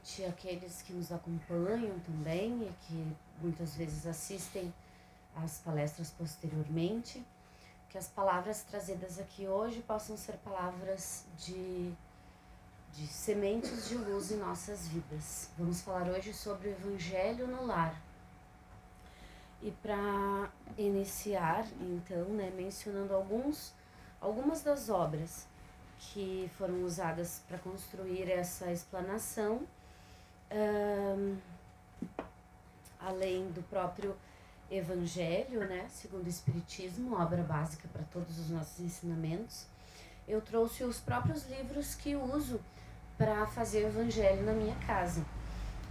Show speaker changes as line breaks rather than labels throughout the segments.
noite àqueles que nos acompanham também e que muitas vezes assistem às palestras posteriormente. Que as palavras trazidas aqui hoje possam ser palavras de, de sementes de luz em nossas vidas. Vamos falar hoje sobre o Evangelho no Lar. E para iniciar, então, né, mencionando alguns, algumas das obras que foram usadas para construir essa explanação, um, além do próprio Evangelho, né, segundo o Espiritismo, obra básica para todos os nossos ensinamentos, eu trouxe os próprios livros que uso para fazer o Evangelho na minha casa,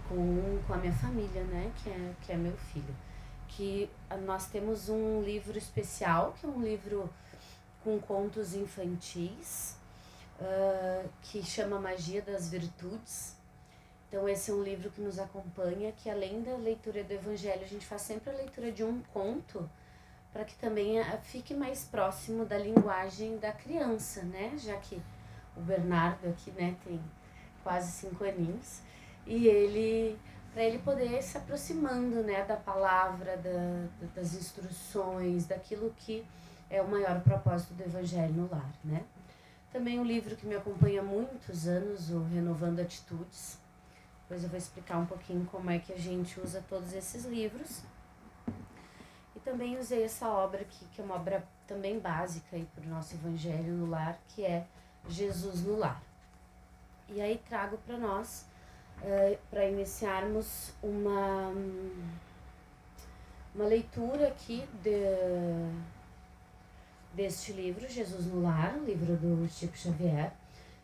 com, com a minha família, né, que é, que é meu filho. Que nós temos um livro especial, que é um livro com contos infantis, uh, que chama Magia das Virtudes. Então, esse é um livro que nos acompanha, que além da leitura do Evangelho, a gente faz sempre a leitura de um conto, para que também ah, fique mais próximo da linguagem da criança, né? Já que o Bernardo aqui, né, tem quase cinco aninhos, e ele para ele poder se aproximando né da palavra da, das instruções daquilo que é o maior propósito do evangelho no lar né também um livro que me acompanha há muitos anos, o Renovando Atitudes. Depois eu vou explicar um pouquinho como é que a gente usa todos esses livros. E também usei essa obra aqui, que é uma obra também básica para o nosso Evangelho no Lar, que é Jesus no Lar. E aí trago para nós, eh, para iniciarmos uma, uma leitura aqui de deste livro, Jesus no Lar, livro do Chico Xavier,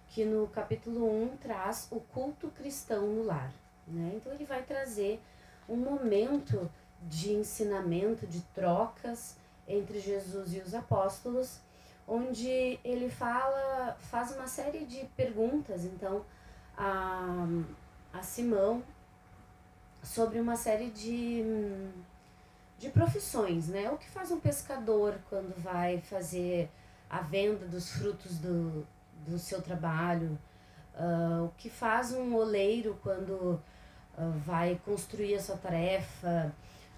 que no capítulo 1 traz o culto cristão no lar. Né? Então ele vai trazer um momento de ensinamento, de trocas entre Jesus e os apóstolos, onde ele fala, faz uma série de perguntas, então, a, a Simão sobre uma série de de profissões, né? O que faz um pescador quando vai fazer a venda dos frutos do, do seu trabalho? Uh, o que faz um oleiro quando uh, vai construir a sua tarefa?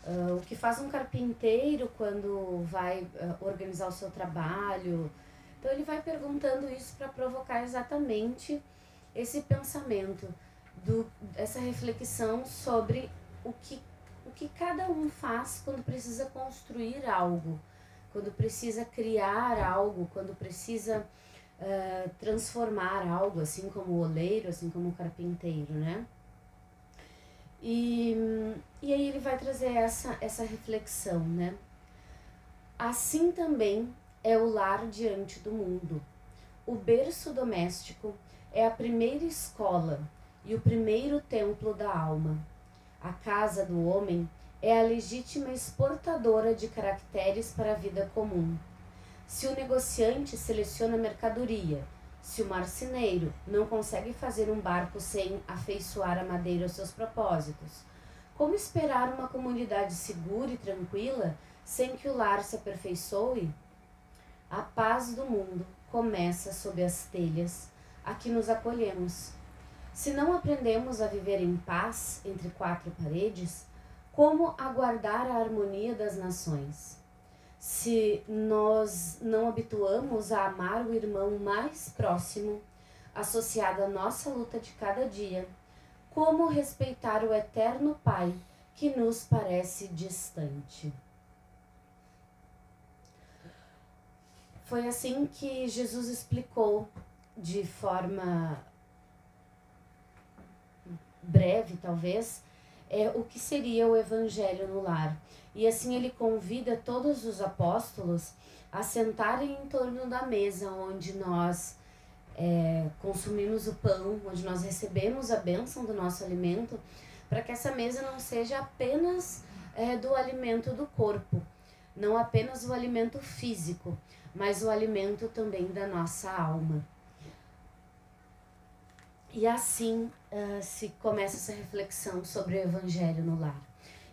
Uh, o que faz um carpinteiro quando vai organizar o seu trabalho? Então ele vai perguntando isso para provocar exatamente esse pensamento, do, essa reflexão sobre o que o que cada um faz quando precisa construir algo, quando precisa criar algo, quando precisa uh, transformar algo, assim como o oleiro, assim como o carpinteiro, né? E, e aí ele vai trazer essa, essa reflexão, né? Assim também é o lar diante do mundo. O berço doméstico é a primeira escola e o primeiro templo da alma. A casa do homem é a legítima exportadora de caracteres para a vida comum. Se o negociante seleciona mercadoria, se o marceneiro não consegue fazer um barco sem afeiçoar a madeira aos seus propósitos, como esperar uma comunidade segura e tranquila sem que o lar se aperfeiçoe? A paz do mundo começa sob as telhas a que nos acolhemos se não aprendemos a viver em paz entre quatro paredes, como aguardar a harmonia das nações? Se nós não habituamos a amar o irmão mais próximo, associado à nossa luta de cada dia, como respeitar o eterno Pai que nos parece distante? Foi assim que Jesus explicou de forma breve, talvez, é o que seria o evangelho no lar. E assim ele convida todos os apóstolos a sentarem em torno da mesa onde nós é, consumimos o pão, onde nós recebemos a bênção do nosso alimento, para que essa mesa não seja apenas é, do alimento do corpo, não apenas o alimento físico, mas o alimento também da nossa alma. E assim uh, se começa essa reflexão sobre o Evangelho no lar.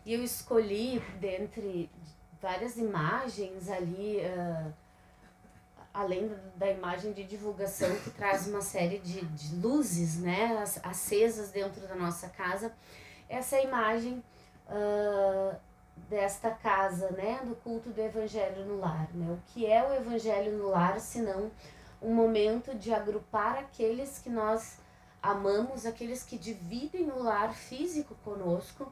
E eu escolhi, dentre várias imagens ali, uh, além da imagem de divulgação que traz uma série de, de luzes, né, acesas dentro da nossa casa, essa imagem uh, desta casa, né, do culto do Evangelho no lar, né? O que é o Evangelho no lar, senão um momento de agrupar aqueles que nós amamos, aqueles que dividem o lar físico conosco,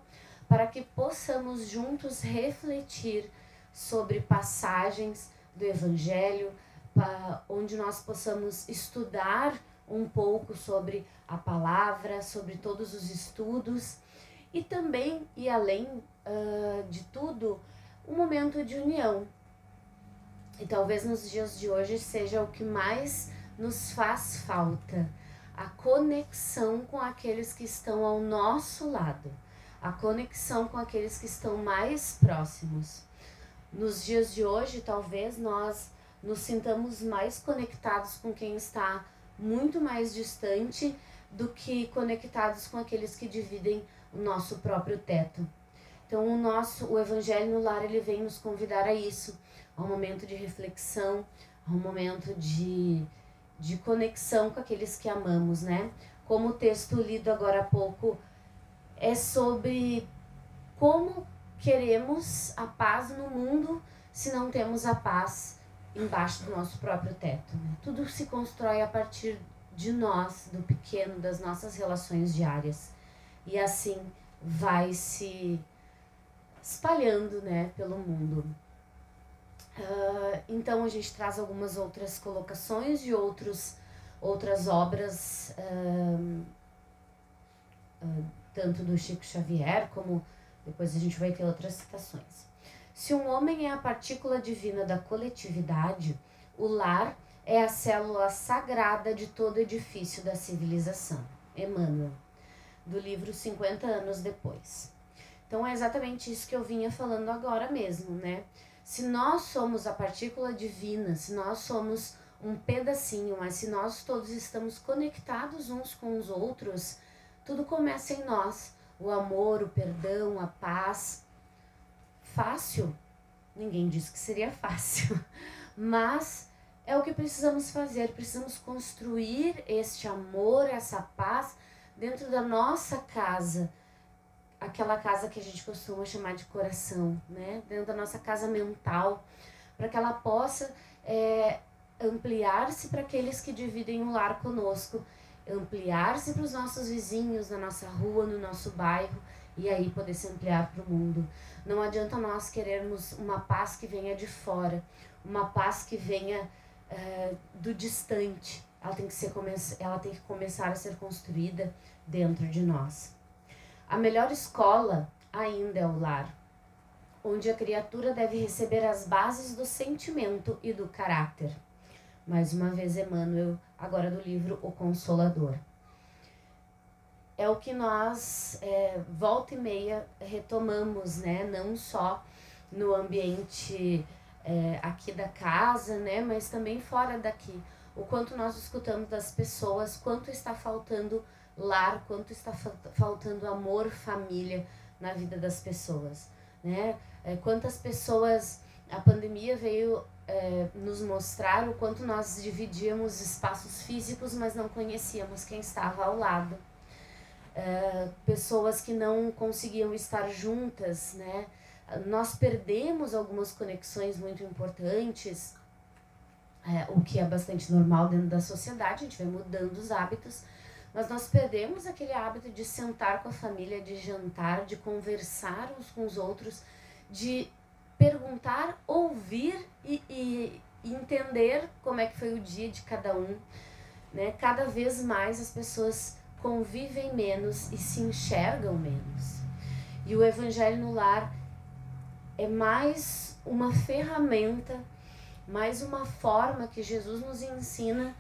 para que possamos juntos refletir sobre passagens do Evangelho, onde nós possamos estudar um pouco sobre a palavra, sobre todos os estudos e também, e além uh, de tudo, um momento de união. E talvez nos dias de hoje seja o que mais nos faz falta a conexão com aqueles que estão ao nosso lado, a conexão com aqueles que estão mais próximos. Nos dias de hoje, talvez nós nos sintamos mais conectados com quem está muito mais distante do que conectados com aqueles que dividem o nosso próprio teto. Então o nosso o evangelho no lar ele vem nos convidar a isso, a um momento de reflexão, a um momento de de conexão com aqueles que amamos, né? Como o texto lido agora há pouco é sobre como queremos a paz no mundo se não temos a paz embaixo do nosso próprio teto. Né? Tudo se constrói a partir de nós, do pequeno, das nossas relações diárias. E assim vai se espalhando né, pelo mundo. Uh, então a gente traz algumas outras colocações de outros, outras obras, uh, uh, tanto do Chico Xavier como depois a gente vai ter outras citações. Se um homem é a partícula divina da coletividade, o lar é a célula sagrada de todo edifício da civilização. Emmanuel, do livro 50 anos depois. Então é exatamente isso que eu vinha falando agora mesmo, né? Se nós somos a partícula divina, se nós somos um pedacinho, mas se nós todos estamos conectados uns com os outros, tudo começa em nós. O amor, o perdão, a paz. Fácil? Ninguém disse que seria fácil, mas é o que precisamos fazer. Precisamos construir este amor, essa paz dentro da nossa casa aquela casa que a gente costuma chamar de coração, né? Dentro da nossa casa mental, para que ela possa é, ampliar-se para aqueles que dividem o lar conosco, ampliar-se para os nossos vizinhos, na nossa rua, no nosso bairro, e aí poder se ampliar para o mundo. Não adianta nós querermos uma paz que venha de fora, uma paz que venha é, do distante. Ela tem, que ser, ela tem que começar a ser construída dentro de nós. A melhor escola ainda é o lar, onde a criatura deve receber as bases do sentimento e do caráter. Mais uma vez, Emmanuel, agora do livro O Consolador. É o que nós, é, volta e meia, retomamos, né? Não só no ambiente é, aqui da casa, né? Mas também fora daqui. O quanto nós escutamos das pessoas, quanto está faltando lar, quanto está faltando amor, família na vida das pessoas, né? É, quantas pessoas a pandemia veio é, nos mostrar o quanto nós dividíamos espaços físicos, mas não conhecíamos quem estava ao lado. É, pessoas que não conseguiam estar juntas, né? Nós perdemos algumas conexões muito importantes, é, o que é bastante normal dentro da sociedade, a gente vai mudando os hábitos, mas nós perdemos aquele hábito de sentar com a família, de jantar, de conversar uns com os outros, de perguntar, ouvir e, e, entender como é que foi o dia de cada um. Né? Cada vez mais as pessoas convivem menos e se enxergam menos. E o Evangelho no Lar é mais uma ferramenta, mais uma forma que Jesus nos ensina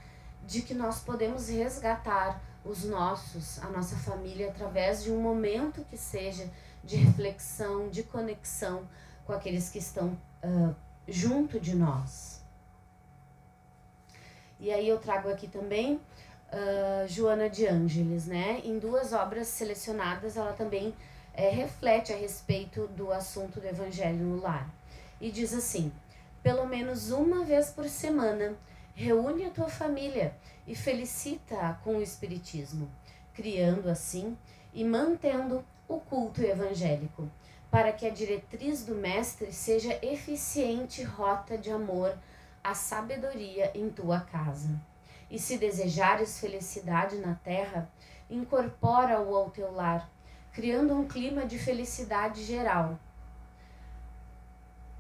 de que nós podemos resgatar os nossos, a nossa família, através de um momento que seja de reflexão, de conexão com aqueles que estão uh, junto de nós. E aí eu trago aqui também uh, Joana de Ângeles, né? Em duas obras selecionadas, ela também é, reflete a respeito do assunto do Evangelho no lar. E diz assim: pelo menos uma vez por semana reúne a tua família e felicita-a com o Espiritismo, criando assim e mantendo o culto evangélico, para que a diretriz do Mestre seja eficiente rota de amor à sabedoria em tua casa. E se desejares felicidade na terra, incorpora-o ao teu lar, criando um clima de felicidade geral.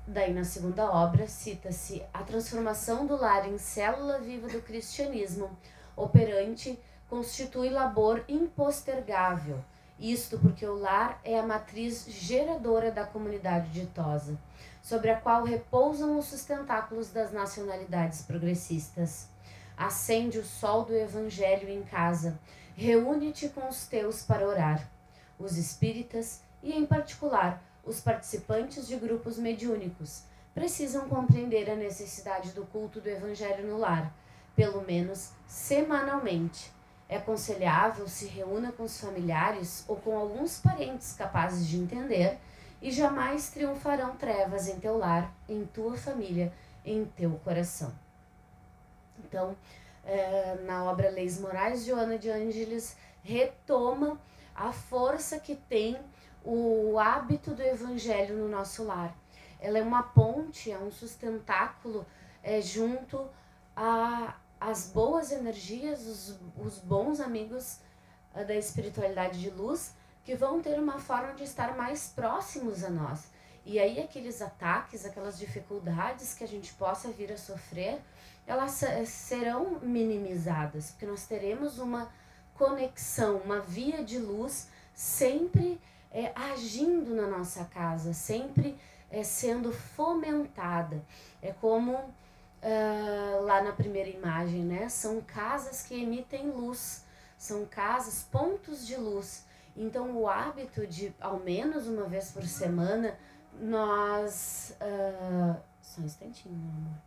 Daí na segunda obra cita-se a transformação do lar em célula viva do cristianismo, operante constitui labor impostergável. Isto porque o lar é a matriz geradora da comunidade ditosa, sobre a qual repousam os sustentáculos das nacionalidades progressistas. Acende o sol do evangelho em casa, reúne-te com os teus para orar. Os espíritas, e em particular os participantes de grupos mediúnicos, precisam compreender a necessidade do culto do evangelho no lar, pelo menos semanalmente. É aconselhável se reúna com os familiares ou com alguns parentes capazes de entender, e jamais triunfarão trevas em teu lar, em tua família, em teu coração. Então, é, na obra Leis Morais, Joana de Ângeles retoma a força que tem o hábito do evangelho no nosso lar. Ela é uma ponte, é um sustentáculo é, junto a, as boas energias, os, os bons amigos uh, da espiritualidade de luz, que vão ter uma forma de estar mais próximos a nós. E aí aqueles ataques, aquelas dificuldades que a gente possa vir a sofrer, elas serão minimizadas, porque nós teremos uma conexão, uma via de luz sempre é, agindo na nossa casa, sempre é, sendo fomentada. É como uh, lá na primeira imagem, né? São casas que emitem luz, são casas, pontos de luz. Então, o hábito de, ao menos uma vez por semana, nós. Uh, só um instantinho, meu amor.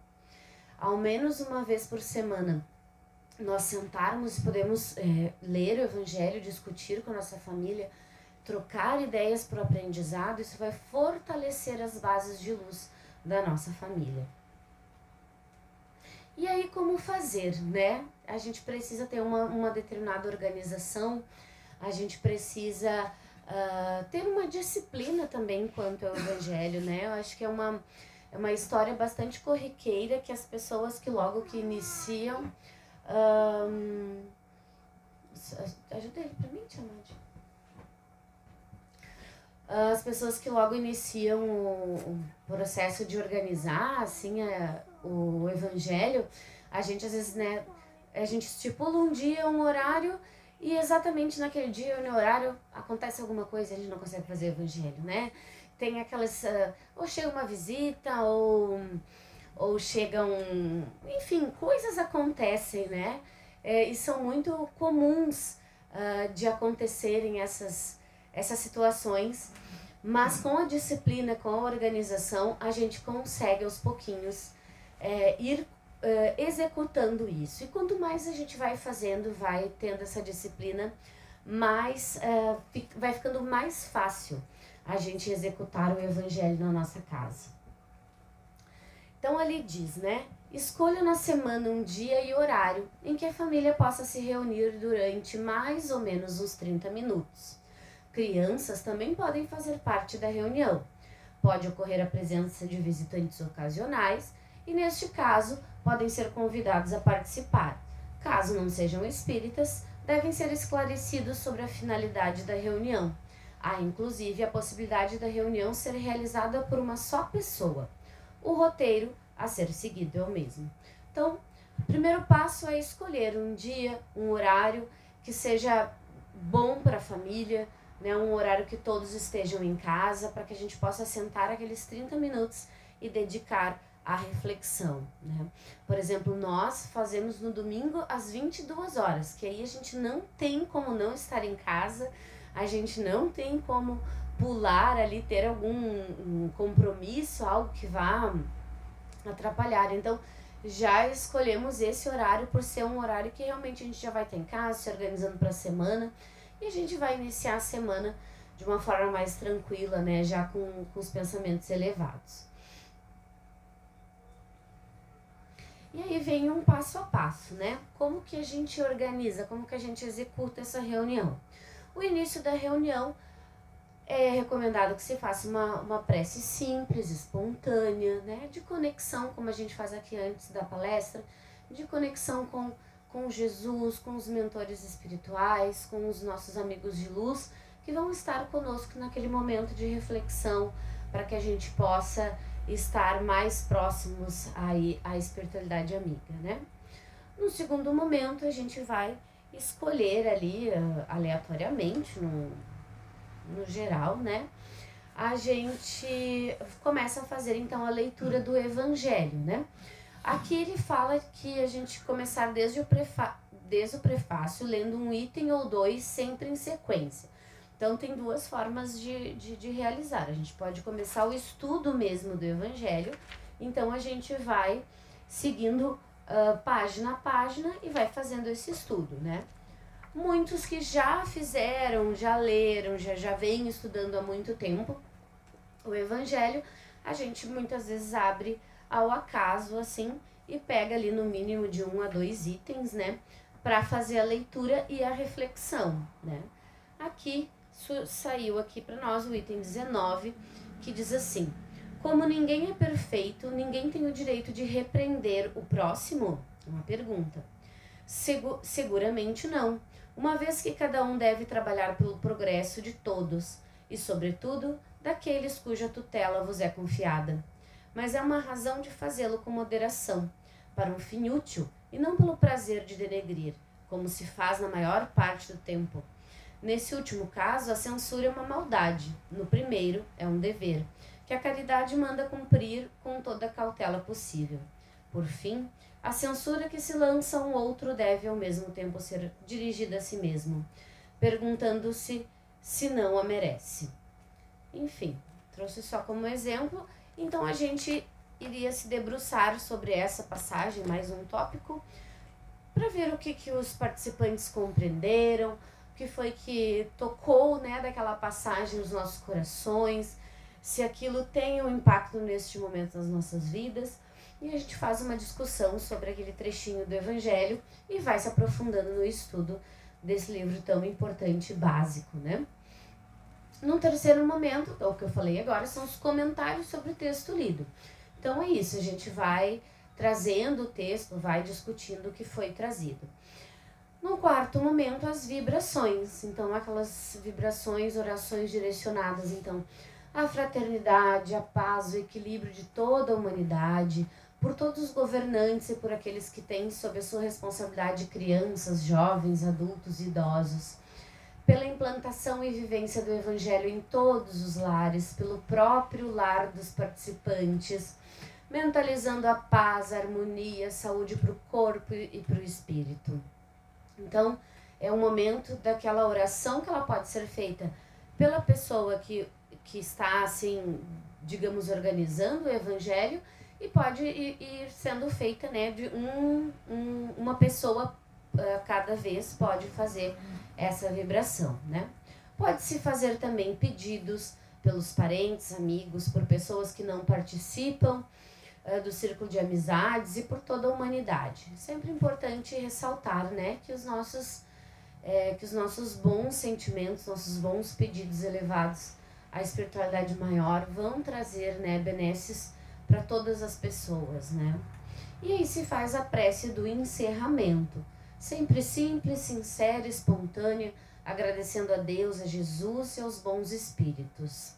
Ao menos uma vez por semana, nós sentarmos e podemos é, ler o Evangelho, discutir com a nossa família, trocar ideias para o aprendizado, isso vai fortalecer as bases de luz da nossa família. E aí, como fazer, né? A gente precisa ter uma, uma determinada organização, a gente precisa uh, ter uma disciplina também quanto ao evangelho, né? Eu acho que é uma, é uma história bastante corriqueira que as pessoas que logo que iniciam. Um, ajuda ele pra mim, Tiamat. As pessoas que logo iniciam o, o processo de organizar assim a, o evangelho, a gente às vezes, né, a gente estipula um dia, um horário e exatamente naquele dia, no horário, acontece alguma coisa e a gente não consegue fazer evangelho, né? Tem aquelas. Uh, ou chega uma visita, ou, ou chegam. Enfim, coisas acontecem, né? É, e são muito comuns uh, de acontecerem essas, essas situações. Mas com a disciplina, com a organização, a gente consegue aos pouquinhos é, ir uh, executando isso. E quanto mais a gente vai fazendo, vai tendo essa disciplina, mais uh, vai ficando mais fácil a gente executar o evangelho na nossa casa. Então ali diz, né? Escolha na semana um dia e horário em que a família possa se reunir durante mais ou menos uns 30 minutos. Crianças também podem fazer parte da reunião. Pode ocorrer a presença de visitantes ocasionais e, neste caso, podem ser convidados a participar. Caso não sejam espíritas, devem ser esclarecidos sobre a finalidade da reunião. Há inclusive a possibilidade da reunião ser realizada por uma só pessoa. O roteiro a ser seguido é o mesmo. Então, o primeiro passo é escolher um dia, um horário que seja bom para a família, né, um horário que todos estejam em casa, para que a gente possa sentar aqueles 30 minutos e dedicar a reflexão. Né? Por exemplo, nós fazemos no domingo às 22 horas, que aí a gente não tem como não estar em casa, a gente não tem como pular ali, ter algum um compromisso, algo que vá atrapalhar. Então, já escolhemos esse horário por ser um horário que realmente a gente já vai ter em casa, se organizando para a semana, e a gente vai iniciar a semana de uma forma mais tranquila, né, já com, com os pensamentos elevados. E aí vem um passo a passo, né? Como que a gente organiza, como que a gente executa essa reunião? O início da reunião é recomendado que se faça uma, uma prece simples, espontânea, né? De conexão, como a gente faz aqui antes da palestra, de conexão com, com Jesus, com os mentores espirituais, com os nossos amigos de luz, que vão estar conosco naquele momento de reflexão, para que a gente possa estar mais próximos aí à espiritualidade amiga, né? No segundo momento, a gente vai escolher ali uh, aleatoriamente, no, no geral, né? A gente começa a fazer então a leitura do Evangelho, né? Aqui ele fala que a gente começar desde o, prefa desde o prefácio, lendo um item ou dois, sempre em sequência. Então, tem duas formas de, de, de realizar. A gente pode começar o estudo mesmo do Evangelho. Então, a gente vai seguindo uh, página a página e vai fazendo esse estudo, né? Muitos que já fizeram, já leram, já, já vêm estudando há muito tempo o Evangelho, a gente muitas vezes abre ao acaso, assim, e pega ali no mínimo de um a dois itens, né? Para fazer a leitura e a reflexão, né? Aqui saiu aqui para nós o item 19, que diz assim: Como ninguém é perfeito, ninguém tem o direito de repreender o próximo? Uma pergunta. Segu seguramente não, uma vez que cada um deve trabalhar pelo progresso de todos e, sobretudo, daqueles cuja tutela vos é confiada. Mas é uma razão de fazê-lo com moderação, para um fim útil e não pelo prazer de denegrir, como se faz na maior parte do tempo Nesse último caso, a censura é uma maldade. No primeiro, é um dever, que a caridade manda cumprir com toda a cautela possível. Por fim, a censura que se lança a um outro deve ao mesmo tempo ser dirigida a si mesmo, perguntando-se se não a merece. Enfim, trouxe só como exemplo, então a gente iria se debruçar sobre essa passagem, mais um tópico, para ver o que, que os participantes compreenderam, que foi que tocou, né, daquela passagem nos nossos corações, se aquilo tem um impacto neste momento nas nossas vidas. E a gente faz uma discussão sobre aquele trechinho do Evangelho e vai se aprofundando no estudo desse livro tão importante e básico, né? Num terceiro momento, o que eu falei agora, são os comentários sobre o texto lido. Então é isso, a gente vai trazendo o texto, vai discutindo o que foi trazido. No quarto momento, as vibrações. Então, aquelas vibrações, orações direcionadas, então, à fraternidade, à paz, o equilíbrio de toda a humanidade, por todos os governantes e por aqueles que têm sob a sua responsabilidade crianças, jovens, adultos e idosos. Pela implantação e vivência do Evangelho em todos os lares, pelo próprio lar dos participantes, mentalizando a paz, a harmonia, a saúde para o corpo e para o espírito. Então, é um momento daquela oração que ela pode ser feita pela pessoa que, que está, assim, digamos, organizando o evangelho e pode ir, sendo feita, né, de um, um, uma pessoa uh, cada vez pode fazer essa vibração, né. Pode-se fazer também pedidos pelos parentes, amigos, por pessoas que não participam uh, do círculo de amizades e por toda a humanidade. Sempre importante ressaltar, né, que os nossos é, que os nossos bons sentimentos, nossos bons pedidos elevados à espiritualidade maior vão trazer, né, benesses para todas as pessoas, né? E aí se faz a prece do encerramento, sempre simples, sincera, espontânea, agradecendo a Deus, a Jesus e aos bons espíritos.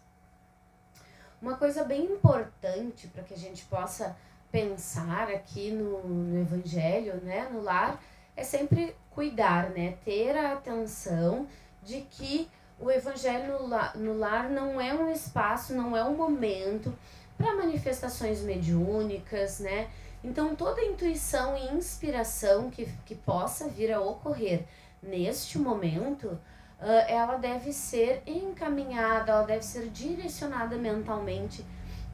Uma coisa bem importante para que a gente possa pensar aqui no, no Evangelho, né, no lar, é sempre cuidar, né, ter a atenção de que o Evangelho no lar, no lar não é um espaço, não é um momento para manifestações mediúnicas, né? Então, toda intuição e inspiração que, que possa vir a ocorrer neste momento ela deve ser encaminhada, ela deve ser direcionada mentalmente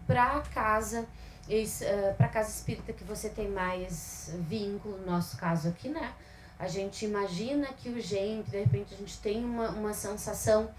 para a casa, uh, para casa espírita que você tem mais vínculo, no nosso caso aqui, né? A gente imagina que o gente, de repente a gente tem uma, uma sensação,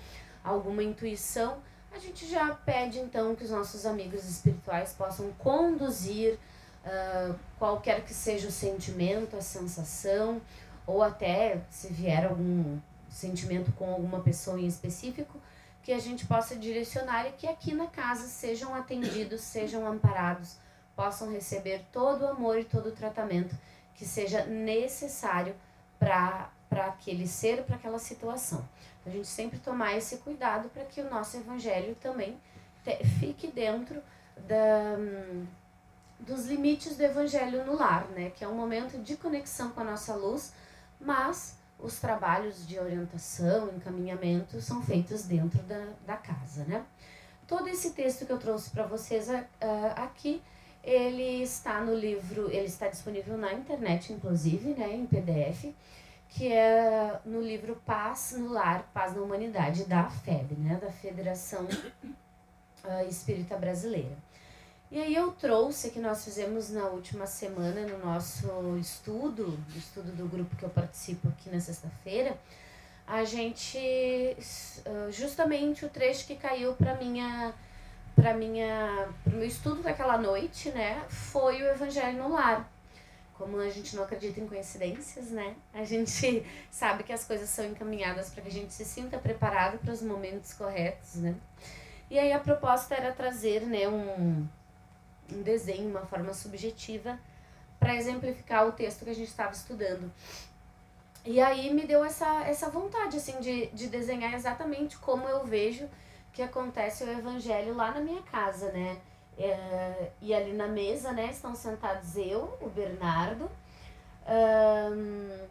alguma intuição, a gente já pede então que os nossos amigos espirituais possam conduzir uh, qualquer que seja o sentimento, a sensação, ou até se vier algum sentimento com alguma pessoa em específico, que a gente possa direcionar e que aqui na casa sejam atendidos, sejam amparados, possam receber todo o amor e todo o tratamento que seja necessário para aquele ser, para aquela situação. A gente sempre tomar esse cuidado para que o nosso evangelho também te, fique dentro da, dos limites do evangelho no lar, né? Que é um momento de conexão com a nossa luz, mas os trabalhos de orientação, encaminhamento são feitos dentro da, da casa, né? Todo esse texto que eu trouxe para vocês uh, aqui, ele está no livro, ele está disponível na internet, inclusive, né, em PDF, que é no livro Paz no Lar, Paz na Humanidade, da FEB, né, da Federação uh, Espírita Brasileira. E aí eu trouxe que nós fizemos na última semana no nosso estudo, estudo do grupo que eu participo aqui na sexta-feira, a gente justamente o trecho que caiu para minha para minha pro meu estudo daquela noite, né, foi o evangelho no lar. Como a gente não acredita em coincidências, né? A gente sabe que as coisas são encaminhadas para que a gente se sinta preparado para os momentos corretos, né? E aí a proposta era trazer, né, um um desenho, uma forma subjetiva, para exemplificar o texto que a gente estava estudando. E aí me deu essa, essa vontade, assim, de, de desenhar exatamente como eu vejo que acontece o evangelho lá na minha casa, né? É, e ali na mesa, né, estão sentados eu, o Bernardo. Um,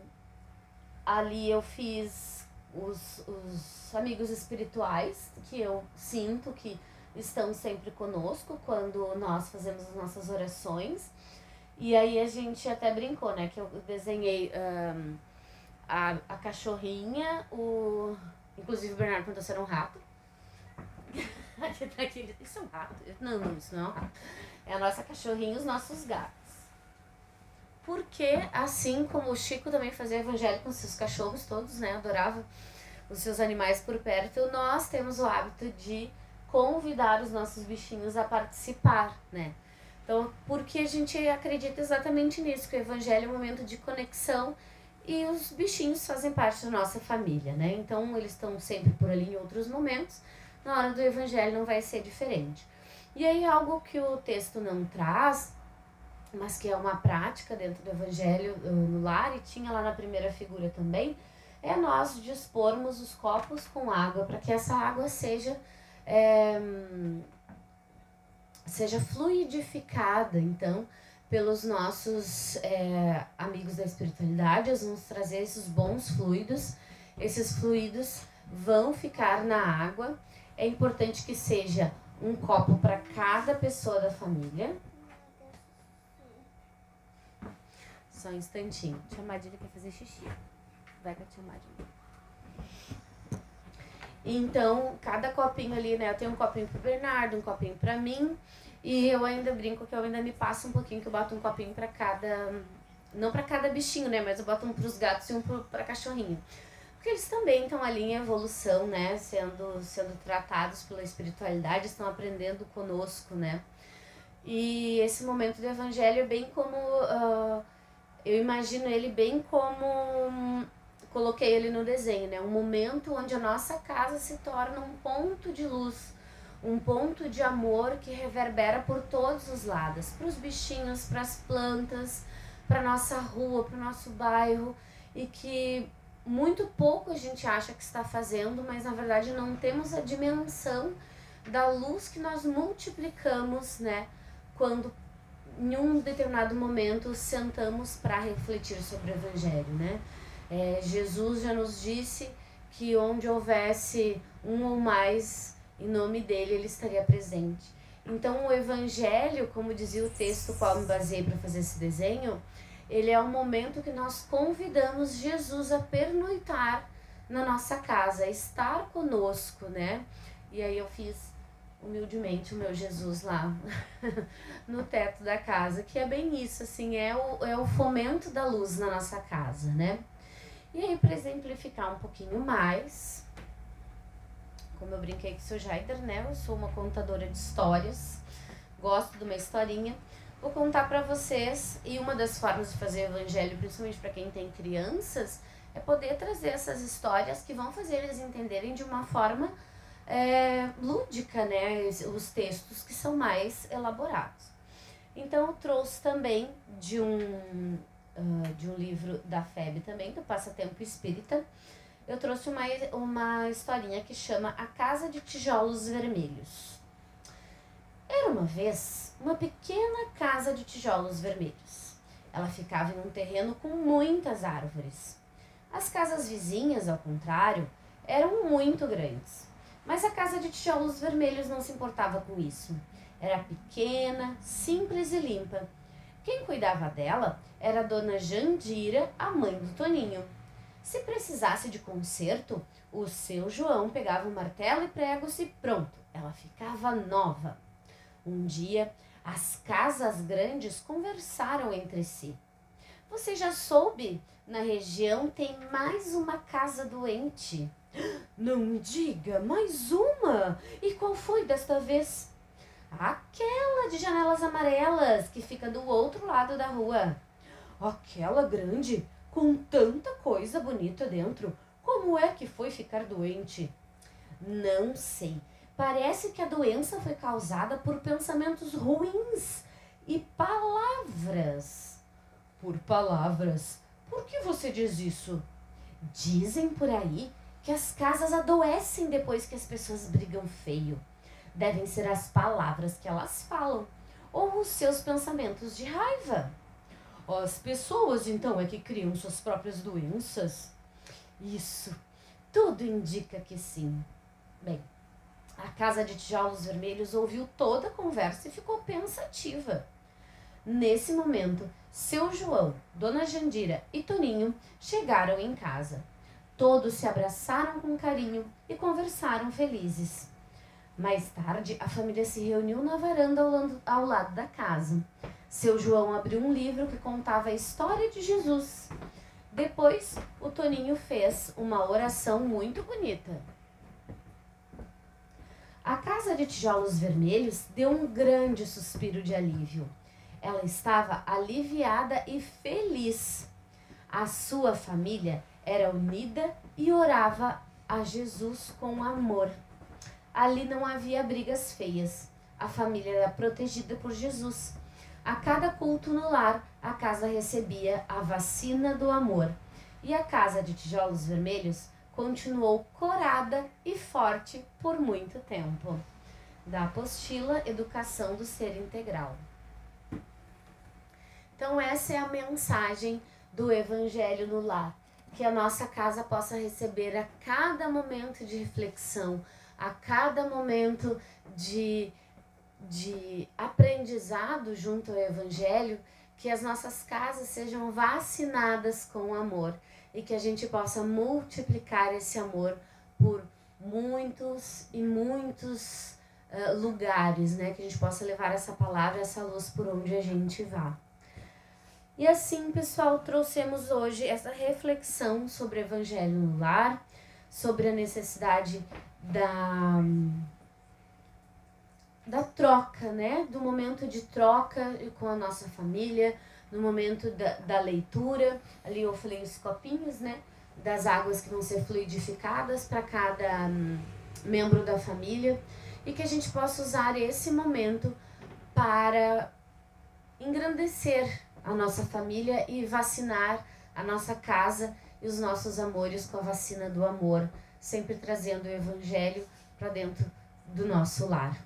ali eu fiz os, os amigos espirituais, que eu sinto que estão sempre conosco quando nós fazemos as nossas orações. E aí a gente até brincou, né? Que eu desenhei um, a, a cachorrinha, o. Inclusive o Bernardo perguntou se era um rato. isso é um rato? Não, não, isso não é um rato. É a nossa cachorrinha e os nossos gatos. Porque, assim como o Chico também fazia evangelho com seus cachorros todos, né? Adorava os seus animais por perto, nós temos o hábito de convidar os nossos bichinhos a participar, né? Então, porque a gente acredita exatamente nisso, que o evangelho é um momento de conexão e os bichinhos fazem parte da nossa família, né? Então, eles estão sempre por ali em outros momentos, na hora do evangelho não vai ser diferente. E aí, algo que o texto não traz, mas que é uma prática dentro do evangelho eh, no lar, e tinha lá na primeira figura também, é nós dispormos os copos com água para que essa água seja é, seja fluidificada, então, pelos nossos é, amigos da espiritualidade, eles vão trazer esses bons fluidos. Esses fluidos vão ficar na água. É importante que seja um copo para cada pessoa da família. Só um instantinho. Tia Madilha quer fazer xixi. Vai com a tia Madilha. Então, cada copinho ali, né? Eu tenho um copinho pro Bernardo, um copinho pra mim. E eu ainda brinco que eu ainda me passo um pouquinho, que eu boto um copinho pra cada. Não pra cada bichinho, né? Mas eu boto um pros gatos e um pro, pra cachorrinho. Porque eles também estão ali em evolução, né? Sendo, sendo tratados pela espiritualidade, estão aprendendo conosco, né? E esse momento do evangelho é bem como. Uh, eu imagino ele bem como coloquei ele no desenho, né? Um momento onde a nossa casa se torna um ponto de luz, um ponto de amor que reverbera por todos os lados, para os bichinhos, para as plantas, para nossa rua, para o nosso bairro e que muito pouco a gente acha que está fazendo, mas na verdade não temos a dimensão da luz que nós multiplicamos, né? Quando em um determinado momento sentamos para refletir sobre o evangelho, né? É, Jesus já nos disse que onde houvesse um ou mais em nome dele, ele estaria presente. Então, o evangelho, como dizia o texto qual me baseei para fazer esse desenho, ele é o momento que nós convidamos Jesus a pernoitar na nossa casa, a estar conosco, né? E aí eu fiz humildemente o meu Jesus lá no teto da casa, que é bem isso, assim, é o, é o fomento da luz na nossa casa, né? E aí, para exemplificar um pouquinho mais, como eu brinquei com o seu Jaider, né? Eu sou uma contadora de histórias, gosto de uma historinha. vou contar para vocês e uma das formas de fazer evangelho, principalmente para quem tem crianças, é poder trazer essas histórias que vão fazer eles entenderem de uma forma é, lúdica, né? Os textos que são mais elaborados. Então, eu trouxe também de um, uh, de um livro da FEB também, do Passatempo Espírita, eu trouxe uma, uma historinha que chama A Casa de Tijolos Vermelhos. Era uma vez uma pequena casa de tijolos vermelhos. Ela ficava em um terreno com muitas árvores. As casas vizinhas, ao contrário, eram muito grandes. Mas a casa de tijolos vermelhos não se importava com isso. Era pequena, simples e limpa. Quem cuidava dela era a dona Jandira, a mãe do Toninho. Se precisasse de conserto, o seu João pegava o martelo e pregos e pronto, ela ficava nova. Um dia, as casas grandes conversaram entre si. Você já soube? Na região tem mais uma casa doente. Não diga, mais uma! E qual foi desta vez? Aquela de janelas amarelas que fica do outro lado da rua. Aquela grande? com tanta coisa bonita dentro. Como é que foi ficar doente? Não sei. Parece que a doença foi causada por pensamentos ruins e palavras. Por palavras? Por que você diz isso? Dizem por aí que as casas adoecem depois que as pessoas brigam feio. Devem ser as palavras que elas falam ou os seus pensamentos de raiva. As pessoas, então, é que criam suas próprias doenças? Isso. Tudo indica que sim. Bem, a casa de tijolos vermelhos ouviu toda a conversa e ficou pensativa. Nesse momento, seu João, Dona Jandira e Toninho chegaram em casa. Todos se abraçaram com carinho e conversaram felizes. Mais tarde, a família se reuniu na varanda ao lado da casa. Seu João abriu um livro que contava a história de Jesus. Depois, o Toninho fez uma oração muito bonita. A casa de tijolos vermelhos deu um grande suspiro de alívio. Ela estava aliviada e feliz. A sua família era unida e orava a Jesus com amor. Ali não havia brigas feias. A família era protegida por Jesus a cada culto no lar, a casa recebia a vacina do amor. E a casa de tijolos vermelhos continuou corada e forte por muito tempo. Da apostila Educação do Ser Integral. Então, essa é a mensagem do Evangelho no Lar. Que a nossa casa possa receber a cada momento de reflexão, a cada momento de de aprendizado junto ao Evangelho, que as nossas casas sejam vacinadas com amor e que a gente possa multiplicar esse amor por muitos e muitos uh, lugares, né? Que a gente possa levar essa palavra, essa luz por onde a gente vá. E assim, pessoal, trouxemos hoje essa reflexão sobre o Evangelho no lar, sobre a necessidade da da troca, né? Do momento de troca com a nossa família, no momento da, da leitura. Ali eu falei os copinhos, né? Das águas que vão ser fluidificadas para cada um, membro da família e que a gente possa usar esse momento para engrandecer a nossa família e vacinar a nossa casa e os nossos amores com a vacina do amor, sempre trazendo o evangelho para dentro do nosso lar.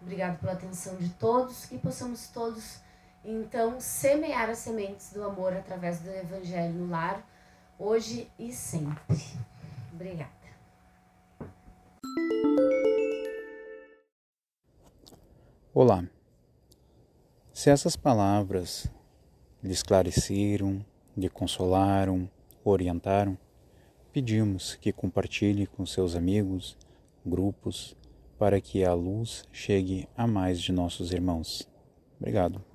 Obrigado pela atenção de todos, que possamos todos, então, semear as sementes do amor através do Evangelho no lar, hoje e sempre. Obrigada.
Olá. Se essas palavras lhe esclareceram, lhe consolaram, orientaram, pedimos que compartilhe com seus amigos, grupos, para que a luz chegue a mais de nossos irmãos. Obrigado.